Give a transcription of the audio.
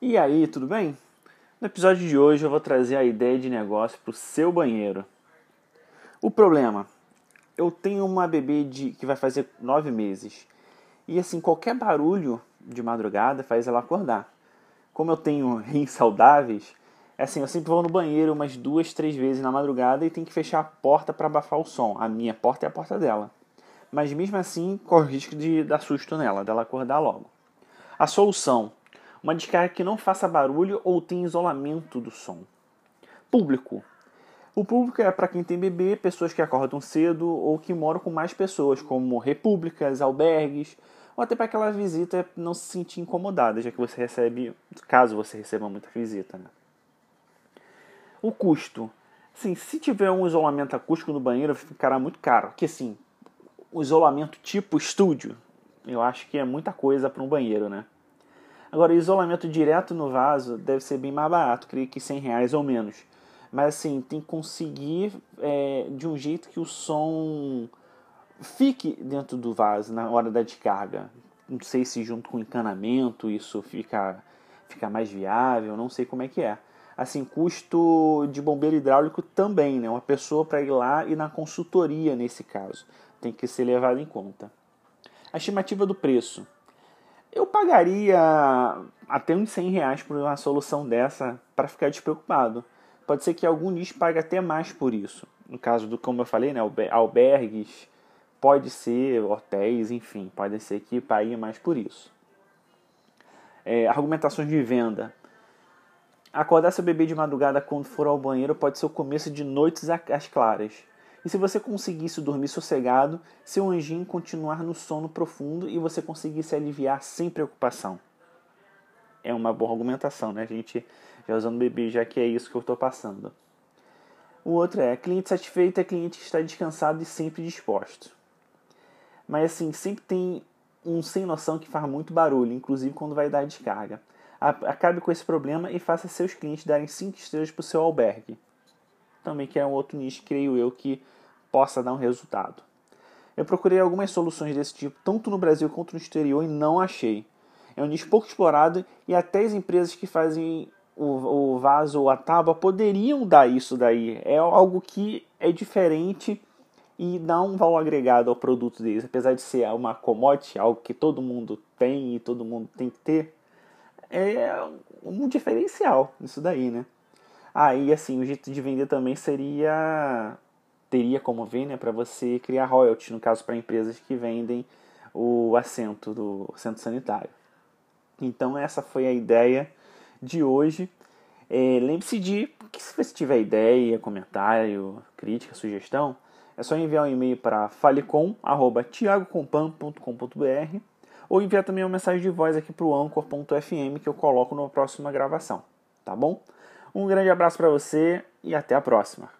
E aí, tudo bem? No episódio de hoje eu vou trazer a ideia de negócio para o seu banheiro. O problema, eu tenho uma bebê de, que vai fazer nove meses e assim qualquer barulho de madrugada faz ela acordar. Como eu tenho rins saudáveis, é assim eu sempre vou no banheiro umas duas, três vezes na madrugada e tenho que fechar a porta para abafar o som. A minha porta é a porta dela. Mas mesmo assim corre o risco de dar susto nela, dela acordar logo. A solução uma descarga que não faça barulho ou tenha isolamento do som. Público. O público é para quem tem bebê, pessoas que acordam cedo ou que moram com mais pessoas, como repúblicas, albergues, ou até para aquela visita não se sentir incomodada, já que você recebe, caso você receba muita visita. Né? O custo. Sim, se tiver um isolamento acústico no banheiro, ficará muito caro. Que assim, o isolamento tipo estúdio, eu acho que é muita coisa para um banheiro, né? Agora, isolamento direto no vaso deve ser bem mais barato, creio que 100 reais ou menos. Mas assim, tem que conseguir é, de um jeito que o som fique dentro do vaso na hora da descarga. Não sei se junto com encanamento isso fica, fica mais viável, não sei como é que é. Assim, custo de bombeiro hidráulico também, né? Uma pessoa para ir lá e na consultoria nesse caso. Tem que ser levado em conta. A estimativa do preço eu pagaria até uns 100 reais por uma solução dessa para ficar despreocupado. Pode ser que algum nicho pague até mais por isso. No caso do, como eu falei, né, albergues, pode ser hotéis, enfim, pode ser que pague mais por isso. É, argumentações de venda. Acordar seu bebê de madrugada quando for ao banheiro pode ser o começo de noites às claras. E se você conseguisse dormir sossegado, seu anjinho continuar no sono profundo e você conseguisse aliviar sem preocupação. É uma boa argumentação, né, gente? Já usando bebê, já que é isso que eu estou passando. O outro é: cliente satisfeito é cliente que está descansado e sempre disposto. Mas assim, sempre tem um sem noção que faz muito barulho, inclusive quando vai dar descarga. Acabe com esse problema e faça seus clientes darem 5 estrelas para o seu albergue também que é um outro nicho, creio eu, que possa dar um resultado. Eu procurei algumas soluções desse tipo, tanto no Brasil quanto no exterior, e não achei. É um nicho pouco explorado e até as empresas que fazem o, o vaso ou a tábua poderiam dar isso daí. É algo que é diferente e dá um valor agregado ao produto deles. Apesar de ser uma commodity, algo que todo mundo tem e todo mundo tem que ter, é um diferencial isso daí, né? Aí, ah, assim, o jeito de vender também seria. Teria como ver, né, para você criar royalties, no caso para empresas que vendem o assento do centro sanitário. Então, essa foi a ideia de hoje. É, Lembre-se de que se você tiver ideia, comentário, crítica, sugestão, é só enviar um e-mail para falecom.tiagocompan.com.br ou enviar também uma mensagem de voz aqui para o anchor.fm que eu coloco na próxima gravação, tá bom? Um grande abraço para você e até a próxima.